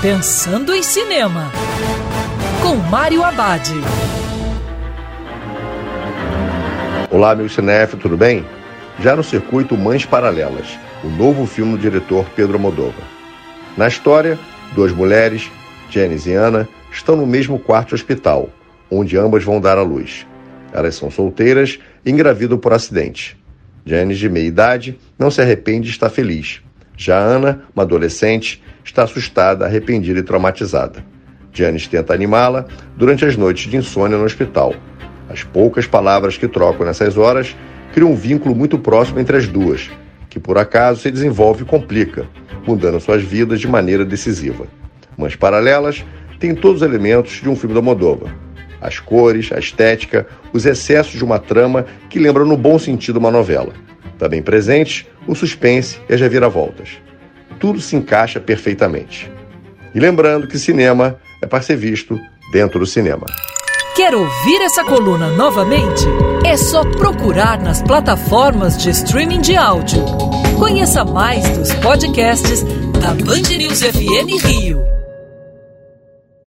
Pensando em Cinema, com Mário Abad. Olá, meu cinef, tudo bem? Já no circuito Mães Paralelas, o novo filme do diretor Pedro Moldova. Na história, duas mulheres, Janice e Ana, estão no mesmo quarto hospital, onde ambas vão dar à luz. Elas são solteiras e engravidam por acidente. Janice, de meia idade, não se arrepende e está feliz. Já Ana, uma adolescente, está assustada, arrependida e traumatizada. Janice tenta animá-la durante as noites de insônia no hospital. As poucas palavras que trocam nessas horas criam um vínculo muito próximo entre as duas, que por acaso se desenvolve e complica, mudando suas vidas de maneira decisiva. Mães Paralelas tem todos os elementos de um filme da Moldova. As cores, a estética, os excessos de uma trama que lembra no bom sentido uma novela. Também presentes o suspense e as reviravoltas tudo se encaixa perfeitamente. E lembrando que cinema é para ser visto dentro do cinema. Quer ouvir essa coluna novamente? É só procurar nas plataformas de streaming de áudio. Conheça mais dos podcasts da Band News FM Rio.